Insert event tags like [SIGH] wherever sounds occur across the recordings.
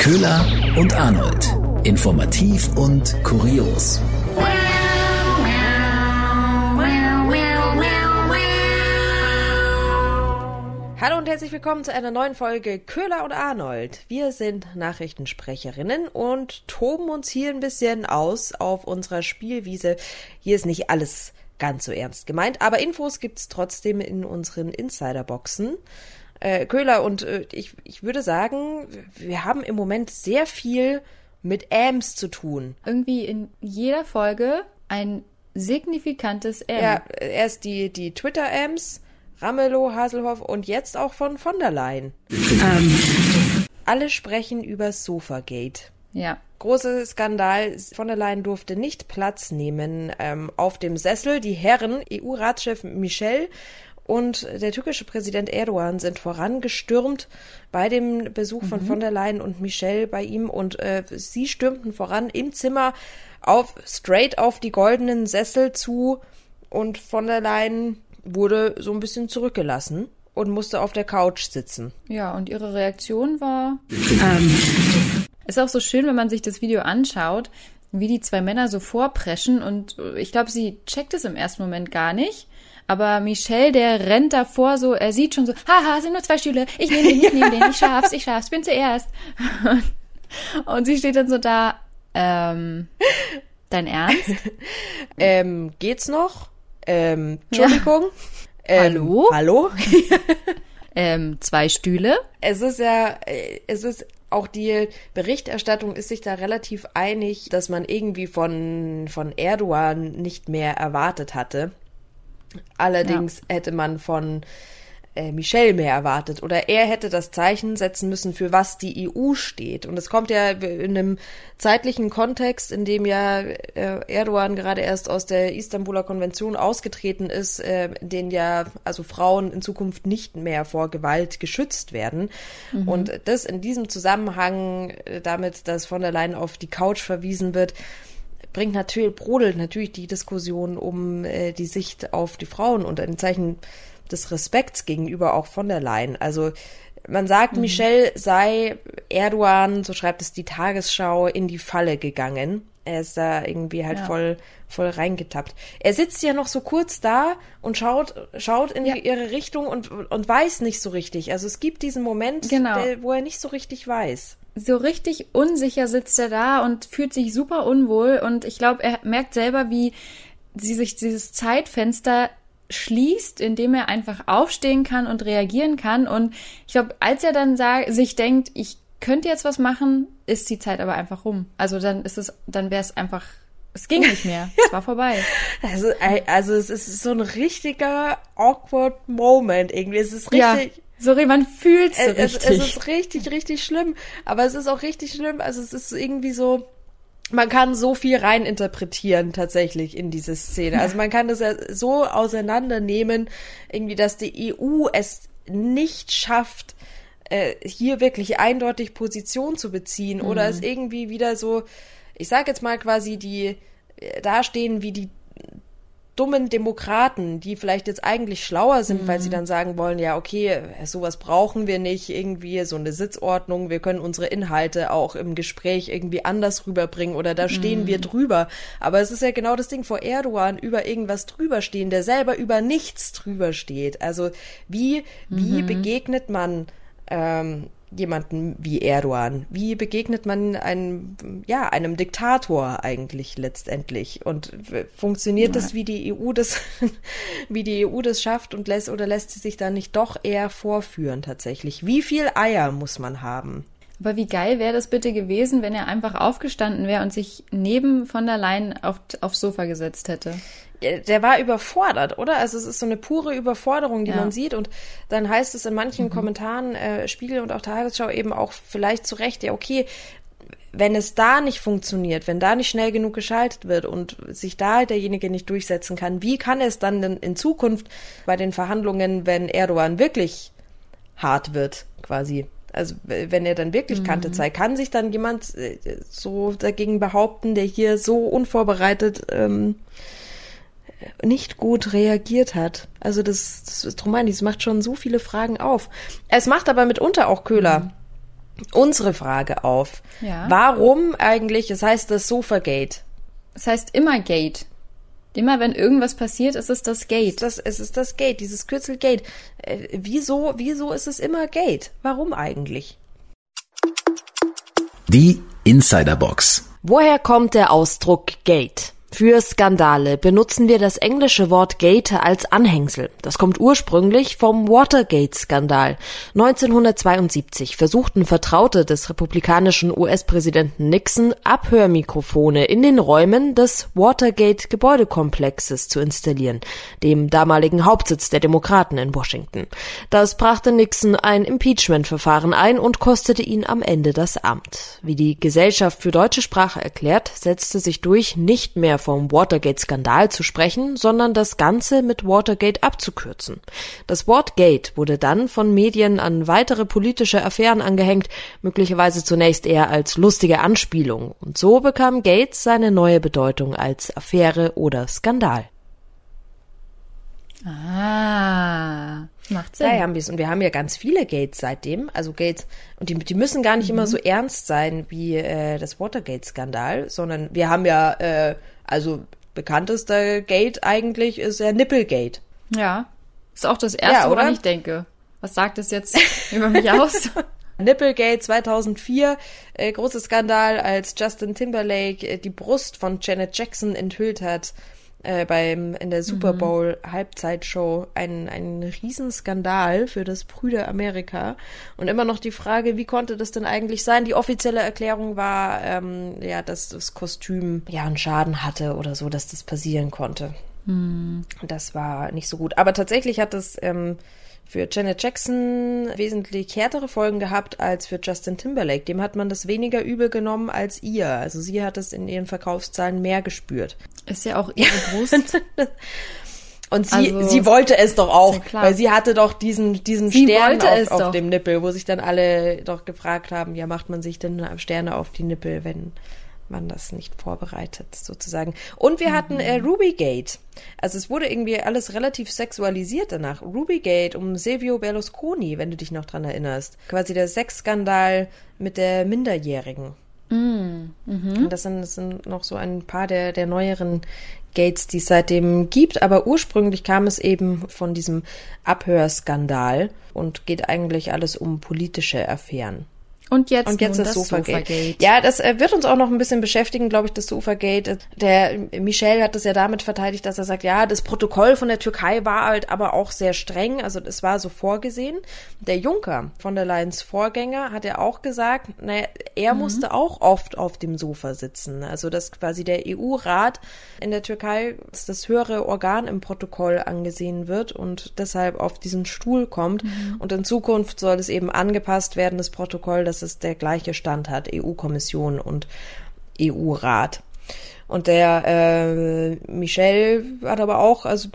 Köhler und Arnold. Informativ und kurios. Hallo und herzlich willkommen zu einer neuen Folge Köhler und Arnold. Wir sind Nachrichtensprecherinnen und toben uns hier ein bisschen aus auf unserer Spielwiese. Hier ist nicht alles ganz so ernst gemeint, aber Infos gibt's trotzdem in unseren Insiderboxen. Äh, Köhler und äh, ich, ich würde sagen, wir haben im Moment sehr viel mit Ams zu tun. Irgendwie in jeder Folge ein signifikantes M. Ja, erst die, die Twitter-Ams, Ramelow, Haselhoff und jetzt auch von von der Leyen. Alle sprechen über Sofagate. Ja. Großer Skandal. Von der Leyen durfte nicht Platz nehmen ähm, auf dem Sessel. Die Herren, EU-Ratschef Michel und der türkische Präsident Erdogan sind vorangestürmt bei dem Besuch von von der Leyen und Michel bei ihm und äh, sie stürmten voran im Zimmer auf straight auf die goldenen Sessel zu und von der Leyen wurde so ein bisschen zurückgelassen und musste auf der Couch sitzen. Ja, und ihre Reaktion war. Ist auch so schön, wenn man sich das Video anschaut, wie die zwei Männer so vorpreschen und ich glaube, sie checkt es im ersten Moment gar nicht. Aber Michel, der rennt davor so, er sieht schon so, haha, sind nur zwei Stühle, ich nehme den, ich nehme den, ich schaff's, ich schaff's, bin zuerst. [LAUGHS] Und sie steht dann so da, ähm, dein Ernst? [LAUGHS] Ähm, geht's noch? Ähm, Entschuldigung? Ähm, Hallo? Hallo? [LAUGHS] Ähm, zwei Stühle? Es ist ja, äh, es ist auch die Berichterstattung ist sich da relativ einig, dass man irgendwie von, von Erdogan nicht mehr erwartet hatte. Allerdings hätte man von äh, Michel mehr erwartet oder er hätte das Zeichen setzen müssen, für was die EU steht. Und es kommt ja in einem zeitlichen Kontext, in dem ja äh, Erdogan gerade erst aus der Istanbuler Konvention ausgetreten ist, äh, in denen ja also Frauen in Zukunft nicht mehr vor Gewalt geschützt werden. Und das in diesem Zusammenhang äh, damit, dass von der Leyen auf die Couch verwiesen wird, bringt natürlich, brodelt natürlich die Diskussion um äh, die Sicht auf die Frauen und ein Zeichen des Respekts gegenüber auch von der Leyen. Also man sagt, Michel sei Erdogan, so schreibt es die Tagesschau, in die Falle gegangen. Er ist da irgendwie halt Ja. voll, voll reingetappt. Er sitzt ja noch so kurz da und schaut, schaut in Ja. ihre Richtung und, und weiß nicht so richtig. Also es gibt diesen Moment, Genau. der, wo er nicht so richtig weiß. So richtig unsicher sitzt er da und fühlt sich super unwohl und ich glaube, er merkt selber, wie sie sich dieses Zeitfenster schließt, indem er einfach aufstehen kann und reagieren kann und ich glaube, als er dann sag, sich denkt, ich könnte jetzt was machen, ist die Zeit aber einfach rum. Also dann ist es, dann wäre es einfach, es ging nicht mehr, [LAUGHS] es war vorbei. Also, also es ist so ein richtiger awkward Moment irgendwie. Es ist Ja, richtig. Sorry, man fühlt so es, es, richtig. es ist richtig, richtig schlimm. Aber es ist auch richtig schlimm. Also es ist irgendwie so, man kann so viel reininterpretieren tatsächlich in diese Szene. Also man kann das ja so auseinandernehmen, irgendwie, dass die EU es nicht schafft, äh, hier wirklich eindeutig Position zu beziehen oder es irgendwie wieder so, ich sag jetzt mal quasi die äh, dastehen wie die dummen Demokraten, die vielleicht jetzt eigentlich schlauer sind, weil sie dann sagen wollen, ja, okay, äh, sowas brauchen wir nicht, irgendwie so eine Sitzordnung, wir können unsere Inhalte auch im Gespräch irgendwie anders rüberbringen oder da stehen wir drüber. Aber es ist ja genau das Ding, vor Erdogan über irgendwas drüber stehen, der selber über nichts drüber steht. Also wie, wie begegnet man ähm, jemanden wie Erdogan? Wie begegnet man einem, ja, einem Diktator eigentlich letztendlich? Und funktioniert das, wie die EU das, [LAUGHS] wie die EU das schafft und lässt, oder lässt sie sich da nicht doch eher vorführen tatsächlich? Wie viel Eier muss man haben? Aber wie geil wäre das bitte gewesen, wenn er einfach aufgestanden wäre und sich neben von der Leyen auf, aufs Sofa gesetzt hätte? Ja, der war überfordert, oder? Also es ist so eine pure Überforderung, die Ja. man sieht. Und dann heißt es in manchen Kommentaren, äh, Spiegel und auch Tagesschau eben auch vielleicht zu Recht, ja, okay, wenn es da nicht funktioniert, wenn da nicht schnell genug geschaltet wird und sich da derjenige nicht durchsetzen kann, wie kann es dann denn in Zukunft bei den Verhandlungen, wenn Erdogan wirklich hart wird, quasi? Also wenn er dann wirklich Kante zeigt, kann sich dann jemand äh, so dagegen behaupten, der hier so unvorbereitet ähm, nicht gut reagiert hat. Also das, das ist drum meine ich, es macht schon so viele Fragen auf. Es macht aber mitunter auch Köhler. unsere Frage auf. Ja. Warum eigentlich, es heißt das Sofagate. Es heißt immer Gate. Immer wenn irgendwas passiert, ist es das Gate. Das, es ist das Gate, dieses Kürzel Gate. Äh, wieso, wieso ist es immer Gate? Warum eigentlich? Die Insiderbox. Woher kommt der Ausdruck Gate? Für Skandale benutzen wir das englische Wort Gate als Anhängsel. Das kommt ursprünglich vom Watergate-Skandal. 1972 versuchten Vertraute des republikanischen US-Präsidenten Nixon, Abhörmikrofone in den Räumen des Watergate-Gebäudekomplexes zu installieren, dem damaligen Hauptsitz der Demokraten in Washington. Das brachte Nixon ein Impeachment-Verfahren ein und kostete ihn am Ende das Amt. Wie die Gesellschaft für deutsche Sprache erklärt, setzte sich durch nicht mehr vom Watergate-Skandal zu sprechen, sondern das Ganze mit Watergate abzukürzen. Das Wort Gate wurde dann von Medien an weitere politische Affären angehängt, möglicherweise zunächst eher als lustige Anspielung. Und so bekam Gates seine neue Bedeutung als Affäre oder Skandal. Ah, macht Sinn. Daher haben wir es. Und wir haben ja ganz viele Gates seitdem. Also Gates, und die, die müssen gar nicht immer so ernst sein wie äh, das Watergate-Skandal, sondern wir haben ja, äh, also bekanntester Gate eigentlich ist ja Nipplegate. Ja. Ist auch das erste, Ja, oder? woran ich denke. Was sagt es jetzt [LAUGHS] über mich aus? [LAUGHS] Nipplegate 2004, äh, großer Skandal, als Justin Timberlake äh, die Brust von Janet Jackson enthüllt hat äh, beim in der Super Bowl Halbzeitshow. Ein ein Riesenskandal für das Brüder Amerika und immer noch die Frage, wie konnte das denn eigentlich sein? Die offizielle Erklärung war, ähm, ja, dass das Kostüm ja einen Schaden hatte oder so, dass das passieren konnte. Das war nicht so gut. Aber tatsächlich hat das ähm, für Janet Jackson wesentlich härtere Folgen gehabt als für Justin Timberlake. Dem hat man das weniger übel genommen als ihr. Also sie hat es in ihren Verkaufszahlen mehr gespürt. Ist ja auch ihre [LAUGHS] Brust. Und sie, Also, sie wollte es doch auch, ja weil sie hatte doch diesen, diesen Sie Stern auf, auf dem Nippel, wo sich dann alle doch gefragt haben, ja, macht man sich denn Sterne auf die Nippel, wenn man das nicht vorbereitet, sozusagen. Und wir hatten äh, Rubygate. Also es wurde irgendwie alles relativ sexualisiert danach. Rubygate um Silvio Berlusconi, wenn du dich noch dran erinnerst. Quasi der Sexskandal mit der Minderjährigen. Und das sind, das sind noch so ein paar der, der neueren Gates, die es seitdem gibt. Aber ursprünglich kam es eben von diesem Abhörskandal und geht eigentlich alles um politische Affären. Und jetzt, Und jetzt das, das Sofagate. Sofagate. Ja, das äh, wird uns auch noch ein bisschen beschäftigen, glaube ich, das Sofagate. Der Michel hat das ja damit verteidigt, dass er sagt, ja, das Protokoll von der Türkei war halt aber auch sehr streng, also das war so vorgesehen. Der Juncker von der Leyen's Vorgänger hat ja auch gesagt, naja, er musste auch oft auf dem Sofa sitzen. Also dass quasi der EU-Rat in der Türkei als das höhere Organ im Protokoll angesehen wird und deshalb auf diesen Stuhl kommt. Und in Zukunft soll es eben angepasst werden, das Protokoll, dass es der gleiche Stand hat, EU-Kommission und EU-Rat. Und der äh, Michel hat aber auch, also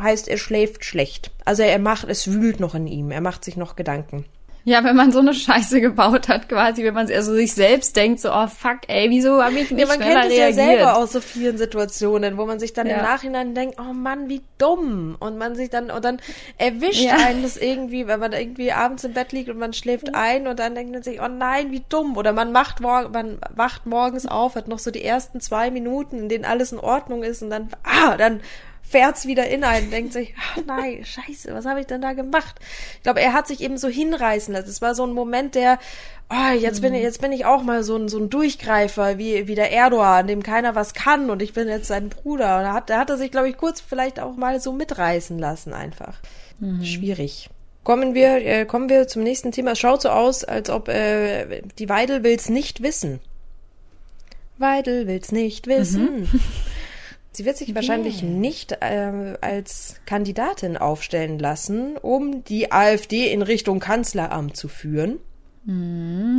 heißt, er schläft schlecht. Also er macht, es wühlt noch in ihm, er macht sich noch Gedanken. Ja, wenn man so eine Scheiße gebaut hat, quasi, wenn man also sich selbst denkt, so, oh fuck, ey, wieso habe ich nicht Ja, man schneller kennt es ja selber aus so vielen Situationen, wo man sich dann Ja. im Nachhinein denkt, oh Mann, wie dumm. Und man sich dann, und dann erwischt Ja. einen das irgendwie, wenn man irgendwie abends im Bett liegt und man schläft ein und dann denkt man sich, oh nein, wie dumm. Oder man macht morgen, man wacht morgens auf, hat noch so die ersten zwei Minuten, in denen alles in Ordnung ist und dann, ah, dann fährt's wieder in einen, denkt sich, ach nein, scheiße, was habe ich denn da gemacht? Ich glaube, er hat sich eben so hinreißen lassen. Es war so ein Moment, der, oh, jetzt bin ich, jetzt bin ich auch mal so ein, so ein Durchgreifer, wie, wie der Erdogan, dem keiner was kann und ich bin jetzt sein Bruder. Und da hat, da hat er sich, glaube ich, kurz vielleicht auch mal so mitreißen lassen einfach. Schwierig. Kommen wir, äh, kommen wir zum nächsten Thema. Es schaut so aus, als ob äh, die Weidel will's nicht wissen. Weidel will's nicht wissen. Sie wird sich wahrscheinlich nicht ähm, als Kandidatin aufstellen lassen, um die AfD in Richtung Kanzleramt zu führen.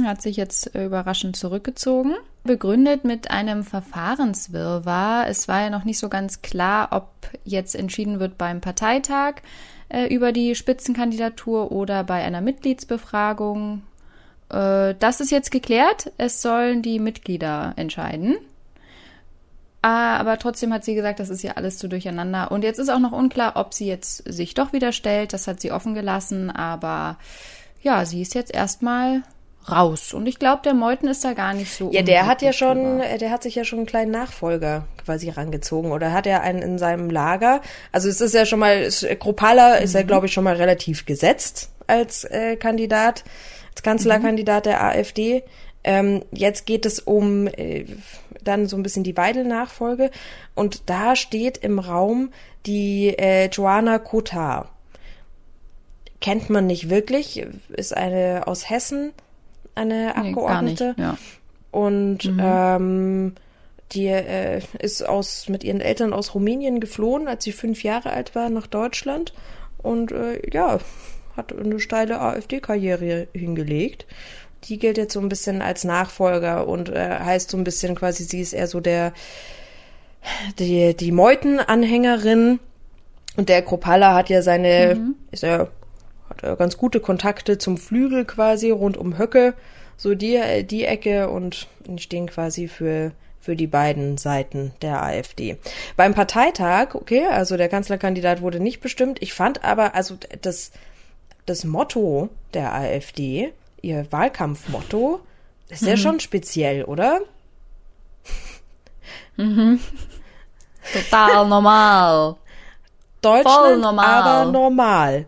Hat sich jetzt äh, überraschend zurückgezogen. Begründet mit einem Verfahrenswirrwarr. Es war ja noch nicht so ganz klar, ob jetzt entschieden wird beim Parteitag äh, über die Spitzenkandidatur oder bei einer Mitgliedsbefragung. Äh, das ist jetzt geklärt. Es sollen die Mitglieder entscheiden. Ah, aber trotzdem hat sie gesagt, das ist ja alles zu durcheinander. Und jetzt ist auch noch unklar, ob sie jetzt sich doch wieder stellt. Das hat sie offen gelassen. Aber ja, sie ist jetzt erstmal raus. Und ich glaube, der Meuthen ist da gar nicht so. Ja, der hat ja schon, drüber. äh, der hat sich ja schon einen kleinen Nachfolger quasi rangezogen oder hat er einen in seinem Lager. Also es ist ja schon mal, es- Kropala ist Mhm. ja glaube ich schon mal relativ gesetzt als äh, Kandidat, als Kanzlerkandidat der AfD. Ähm, jetzt geht es um äh, dann so ein bisschen die Weidel-Nachfolge und da steht im Raum die äh, Joanna Kotar. Kennt man nicht wirklich, ist eine aus Hessen, eine Nee, gar nicht. Abgeordnete. Ja. Und ähm, die äh, ist aus mit ihren Eltern aus Rumänien geflohen, als sie fünf Jahre alt war, nach Deutschland. Und äh, ja, hat eine steile AfD-Karriere hingelegt. Die gilt jetzt so ein bisschen als Nachfolger und äh, heißt so ein bisschen quasi, sie ist eher so der die, die Meuten-Anhängerin. Und der Kropala hat ja seine, ist ja, hat ja ganz gute Kontakte zum Flügel quasi rund um Höcke, so die, die Ecke und die stehen quasi für, für die beiden Seiten der AfD. Beim Parteitag, okay, also der Kanzlerkandidat wurde nicht bestimmt. Ich fand aber, also das, das Motto der AfD, ihr Wahlkampfmotto, ist ja schon speziell, oder? Total normal. Deutschland, Voll normal. aber normal.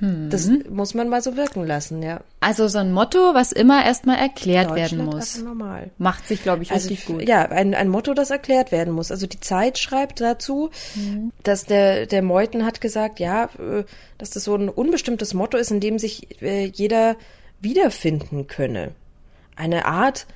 Das muss man mal so wirken lassen, ja. Also so ein Motto, was immer erstmal erklärt werden muss. normal. Macht sich, glaube ich, Also richtig gut. ja, ein, ein Motto, das erklärt werden muss. Also die Zeit schreibt dazu, dass der der Meuthen hat gesagt, ja, äh, dass das so ein unbestimmtes Motto ist, in dem sich äh, jeder wiederfinden könne. Eine Art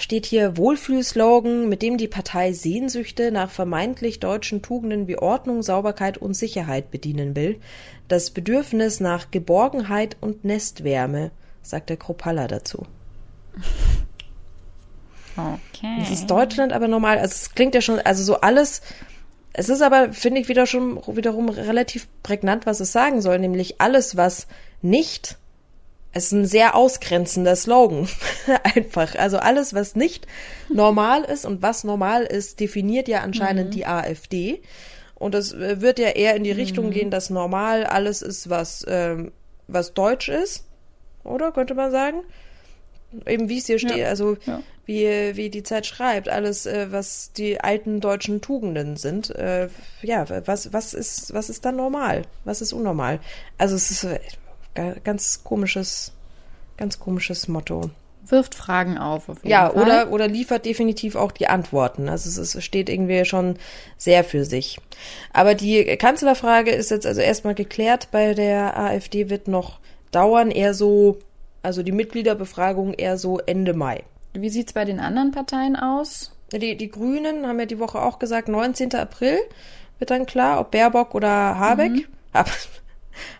steht hier Wohlfühlslogan, mit dem die Partei Sehnsüchte nach vermeintlich deutschen Tugenden wie Ordnung, Sauberkeit und Sicherheit bedienen will. Das Bedürfnis nach Geborgenheit und Nestwärme, sagt der Kropalla dazu. [LAUGHS] Okay. Es ist Deutschland aber normal. Also es klingt ja schon, also so alles. Es ist aber, finde ich, wieder schon wiederum relativ prägnant, was es sagen soll, nämlich alles, was nicht. Es ist ein sehr ausgrenzender Slogan. [LAUGHS] Einfach. Also alles, was nicht normal ist und was normal ist, definiert ja anscheinend die AfD. Und es äh, wird ja eher in die Richtung gehen, dass normal alles ist, was, ähm, was deutsch ist. Oder könnte man sagen? Eben wie es hier steht, also ja. wie, wie die Zeit schreibt, alles, äh, was die alten deutschen Tugenden sind. Äh, ja, was, was ist, was ist dann normal? Was ist unnormal? Also es ist äh, ganz komisches, ganz komisches Motto. Wirft Fragen auf, auf jeden Ja, Fall. oder, oder liefert definitiv auch die Antworten. Also es, es steht irgendwie schon sehr für sich. Aber die Kanzlerfrage ist jetzt also erstmal geklärt. Bei der AfD wird noch dauern, eher so, also die Mitgliederbefragung eher so Ende Mai. Wie sieht's bei den anderen Parteien aus? Die, die Grünen haben ja die Woche auch gesagt, 19. April wird dann klar, ob Baerbock oder Habeck. Hab,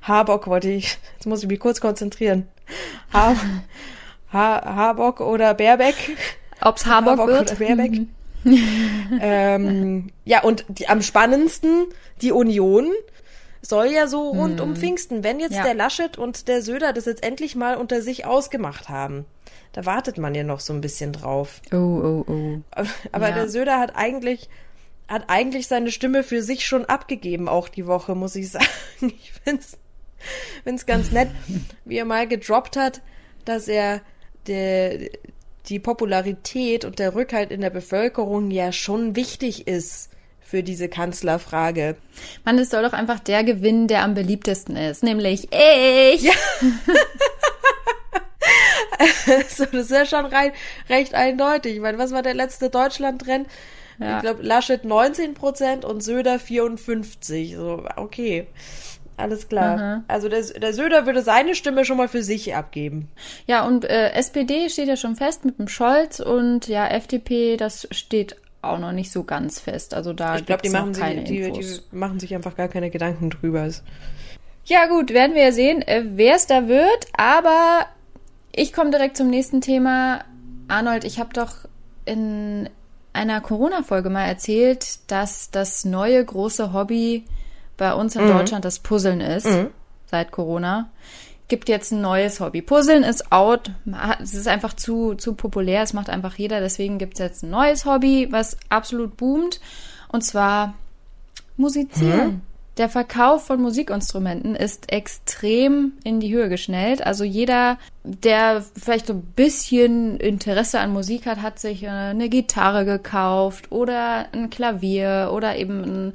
Habock wollte ich, jetzt muss ich mich kurz konzentrieren. Ha, ha, Habock oder Baerbeck. Ob's Harburg wird? oder Baerbeck. [LAUGHS] ähm, ja, und die, am spannendsten, die Union soll ja so rund um Pfingsten, wenn jetzt Ja. der Laschet und der Söder das jetzt endlich mal unter sich ausgemacht haben. Da wartet man ja noch so ein bisschen drauf. Oh, oh, oh. Aber Ja. der Söder hat eigentlich, hat eigentlich seine Stimme für sich schon abgegeben, auch die Woche, muss ich sagen. [LAUGHS] Ich find's, find's ganz nett, wie er mal gedroppt hat, dass er der, die Popularität und der Rückhalt in der Bevölkerung ja schon wichtig ist für diese Kanzlerfrage. Mann, es soll doch einfach der gewinnen, der am beliebtesten ist, nämlich ich. Ja. [LAUGHS] so, das ist ja schon rein, recht eindeutig. Ich meine, was war der letzte Deutschland-Trend? Ja. Ich glaube, Laschet 19 Prozent und Söder 54. So, okay. Alles klar. Also der, der Söder würde seine Stimme schon mal für sich abgeben. Ja, und äh, SPD steht ja schon fest mit dem Scholz und ja, FDP, das steht auch noch nicht so ganz fest. Also da Ich glaube, die machen, sich, die, die machen sich einfach gar keine Gedanken drüber. Ja, gut, werden wir ja sehen, äh, wer es da wird. Aber ich komme direkt zum nächsten Thema. Arnold, ich habe doch in einer Corona-Folge mal erzählt, dass das neue große Hobby bei uns in Deutschland das Puzzeln ist, seit Corona. Gibt jetzt ein neues Hobby. Puzzeln ist out. Es ist einfach zu, zu populär. Es macht einfach jeder. Deswegen gibt es jetzt ein neues Hobby, was absolut boomt. Und zwar musizieren. Der Verkauf von Musikinstrumenten ist extrem in die Höhe geschnellt. Also jeder, der vielleicht so ein bisschen Interesse an Musik hat, hat sich äh, eine Gitarre gekauft oder ein Klavier oder eben ein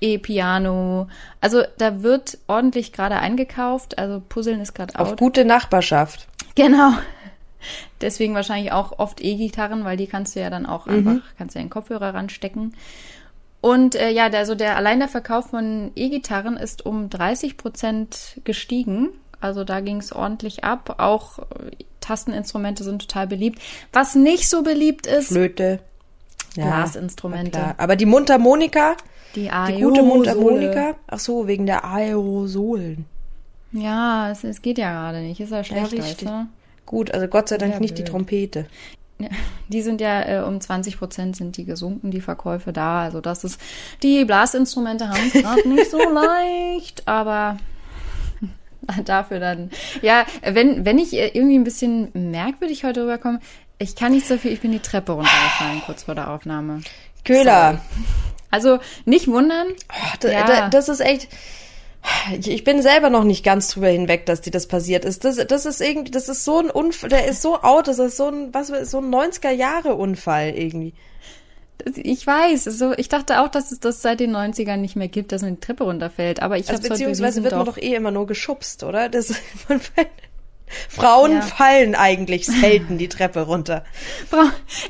E-Piano. Also da wird ordentlich gerade eingekauft. Also Puzzeln ist gerade Auf gute Nachbarschaft. Genau. [LAUGHS] Deswegen wahrscheinlich auch oft E-Gitarren, weil die kannst du ja dann auch einfach, kannst du ja in den Kopfhörer ranstecken. Und äh, ja, der, also der allein der Verkauf von E-Gitarren ist um 30 Prozent gestiegen. Also da ging es ordentlich ab. Auch äh, Tasteninstrumente sind total beliebt. Was nicht so beliebt ist, Flöte. Blasinstrumente. klar. Aber die Mundharmonika, Die, die gute. Mundharmonika, ach so, wegen der Aerosolen. Ja, es, es geht ja gerade nicht. Ist ja schlecht, du? Gut, also Gott sei Dank Ja, nicht die blöd. Trompete. Ja, die sind ja äh, um 20 Prozent sind die gesunken, die Verkäufe da. Also das ist, die Blasinstrumente haben es gerade nicht so [LAUGHS] leicht, aber [LAUGHS] dafür dann. Ja, wenn, wenn ich äh, irgendwie ein bisschen merkwürdig heute rüberkomme, ich kann nicht so viel, ich bin die Treppe runtergefallen kurz vor der Aufnahme. Köhler. Also nicht wundern. Ach, da, Ja. da, das ist echt. Ich bin selber noch nicht ganz drüber hinweg, dass dir das passiert ist. Das, das ist irgendwie, das ist so ein Unfall, der ist so out, das ist so ein, was, so ein 90er Jahre Unfall irgendwie. Ich weiß, so, ich dachte auch, dass es das seit den 90ern nicht mehr gibt, dass man die Treppe runterfällt. Aber ich Also heute beziehungsweise wird man doch. eh immer nur geschubst, oder? Das, [LAUGHS] man, Frauen Ja. fallen eigentlich selten die Treppe runter. [LAUGHS]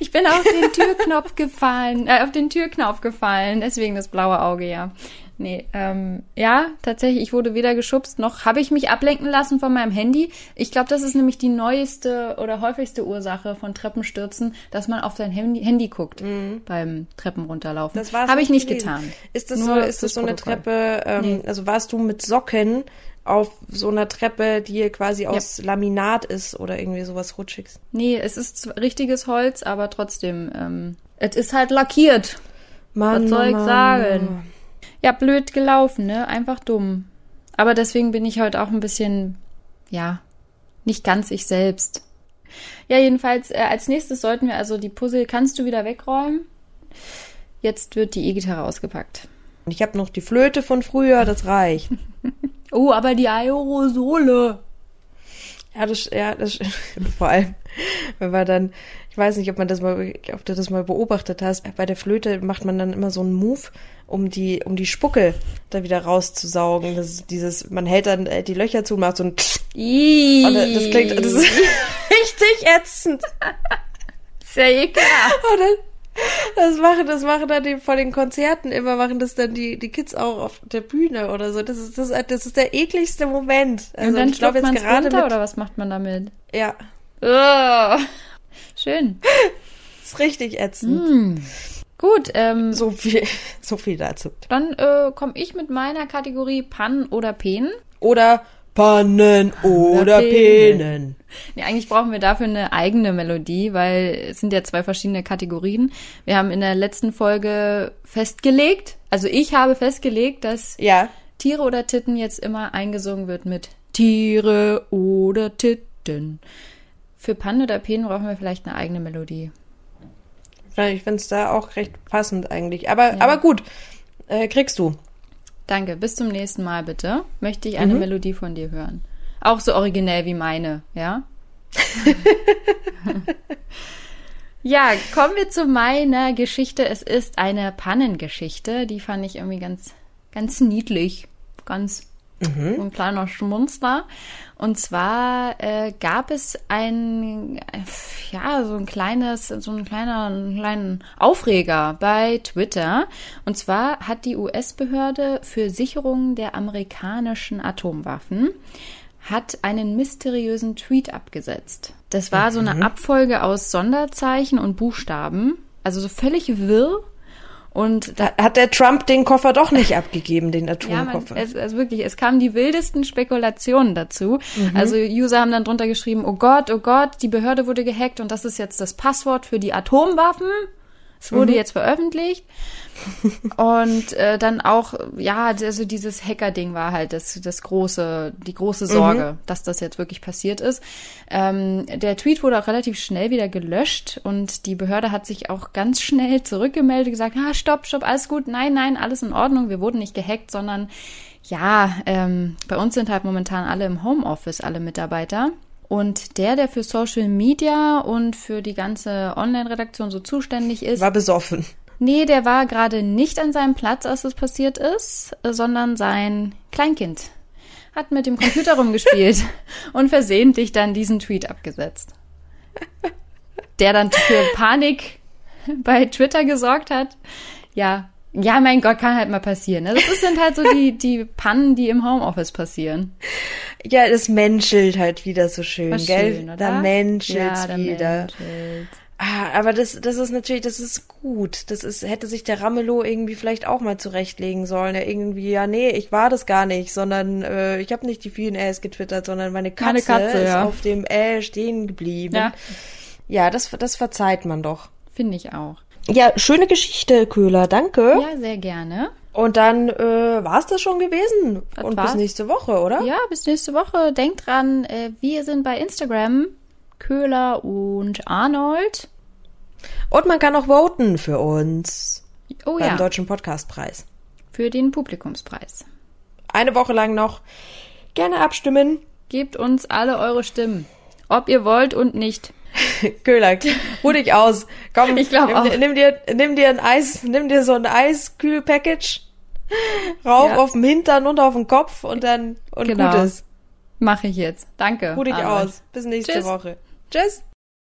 Ich bin auf den Türknopf gefallen, äh, auf den Türknopf gefallen, deswegen das blaue Auge, ja. Nee, ähm, ja, tatsächlich, ich wurde weder geschubst, noch habe ich mich ablenken lassen von meinem Handy. Ich glaube, das ist nämlich die neueste oder häufigste Ursache von Treppenstürzen, dass man auf sein Handy, Handy guckt beim Treppen runterlaufen. Mhm. Das Habe ich nicht gewesen. getan. Ist das Nur so, ist das so eine Protokoll. Treppe, ähm, also warst du mit Socken auf so einer Treppe, die quasi aus Laminat ist oder irgendwie sowas Rutschiges? Nee, es ist richtiges Holz, aber trotzdem, ähm, es ist halt lackiert. Mann, Was soll ich Mann, sagen? Mann. Ja, blöd gelaufen, ne? Einfach dumm. Aber deswegen bin ich heute auch ein bisschen, ja, nicht ganz ich selbst. Ja, jedenfalls, äh, als nächstes sollten wir also die Puzzle, kannst du wieder wegräumen? Jetzt wird die E-Gitarre ausgepackt. Ich habe noch die Flöte von früher, das reicht. [LAUGHS] Oh, aber die Aerosole. Ja, das, ja, das, vor allem, wenn man dann, ich weiß nicht, ob man das mal, ob du das mal beobachtet hast, bei der Flöte macht man dann immer so einen Move, um die, um die Spucke da wieder rauszusaugen. Das ist dieses, man hält dann äh, die Löcher zu und macht so ein, und das klingt, das ist [LAUGHS] [LAUGHS] richtig ätzend. sehr ekelhaft. Und das machen, das machen dann die, vor den Konzerten immer, machen das dann die, die Kids auch auf der Bühne oder so. Das ist, das, ist- das ist der ekligste Moment. Also Und dann ich glaube jetzt gerade runter mit, oder was macht man damit? ja, Ugh. Schön. [LAUGHS] ist richtig ätzend. Gut, ähm, So viel, so viel dazu. dann äh, komme ich mit meiner Kategorie Pannen oder Penen. Oder Pannen oder Penen. Nee, eigentlich brauchen wir dafür eine eigene Melodie, weil es sind ja zwei verschiedene Kategorien. Wir haben in der letzten Folge festgelegt, also ich habe festgelegt, dass Ja. Tiere oder Titten jetzt immer eingesungen wird mit Tiere oder Titten. Für Pannen oder Penen brauchen wir vielleicht eine eigene Melodie. Ich finde es da auch recht passend eigentlich. Aber, aber gut, äh, kriegst du. Danke, bis zum nächsten Mal bitte. Möchte ich eine Melodie von dir hören. Auch so originell wie meine, ja? [LAUGHS] ja, kommen wir zu meiner Geschichte. Es ist eine Pannengeschichte. Die fand ich irgendwie ganz, ganz niedlich. Ganz so ein kleiner Schmunzler. Und zwar äh, gab es ein, ja, so ein kleines, so ein kleiner, einen kleinen Aufreger bei Twitter. Und zwar hat die US-Behörde für Sicherung der amerikanischen Atomwaffen hat einen mysteriösen Tweet abgesetzt. Das war so eine Abfolge aus Sonderzeichen und Buchstaben, also so völlig wirr. Und da, hat der Trump den Koffer doch nicht [LAUGHS] abgegeben, den ja, man, Atomkoffer. es, es wirklich, es kamen die wildesten Spekulationen dazu. Also User haben dann drunter geschrieben, oh Gott, oh Gott, die Behörde wurde gehackt und das ist jetzt das Passwort für die Atomwaffen. Es wurde mhm. jetzt veröffentlicht. und äh, dann auch, ja, also dieses Hacker-Ding war halt das, das große, die große Sorge, mhm. dass das jetzt wirklich passiert ist. Ähm, der Tweet wurde auch relativ schnell wieder gelöscht und die Behörde hat sich auch ganz schnell zurückgemeldet, gesagt, ah, stopp, stopp, alles gut, nein, nein, alles in Ordnung, wir wurden nicht gehackt, sondern ja, ähm, bei uns sind halt momentan alle im Homeoffice, alle Mitarbeiter. Und der, der für Social Media und für die ganze Online-Redaktion so zuständig ist, war besoffen. Nee, der war gerade nicht an seinem Platz, als es passiert ist, sondern sein Kleinkind hat mit dem Computer [LAUGHS] rumgespielt und versehentlich dann diesen Tweet abgesetzt. Der dann für Panik bei Twitter gesorgt hat. Ja, ja, mein Gott, kann halt mal passieren. Ne? Das sind halt so die, [LAUGHS] die Pannen, die im Homeoffice passieren. Ja, das menschelt halt wieder so schön, War gell? Schön, oder? Da menschelt ja, da wieder. Menschelt. Ah, aber das, das ist natürlich, das ist gut. Das ist, hätte sich der Ramelow irgendwie vielleicht auch mal zurechtlegen sollen. Er irgendwie, ja, nee, ich war das gar nicht, sondern äh, ich habe nicht die vielen Äs getwittert, sondern meine Katze, meine Katze ist ja. auf dem Ä stehen geblieben. Ja, ja das, das verzeiht man doch. Finde ich auch. Ja, schöne Geschichte, Köhler, danke. Ja, sehr gerne. Und dann äh, war es das schon gewesen. Das Und war's. bis nächste Woche, oder? Ja, bis nächste Woche. Denkt dran, äh, wir sind bei Instagram. Köhler und Arnold. Und man kann auch voten für uns. Oh beim ja. Deutschen Podcastpreis. Für den Publikumspreis. Eine Woche lang noch. Gerne abstimmen. Gebt uns alle eure Stimmen. Ob ihr wollt und nicht. [LAUGHS] Köhler, ruh dich aus. Komm, ich glaube nimm, nimm, dir, nimm dir ein Eis, nimm dir so ein Eiskühl-Package rauf ja. auf dem Hintern und auf den Kopf und dann und genau. Gutes. Mache ich jetzt. Danke. Ruh dich aus. Bis nächste Tschüss. Woche. Tschüss.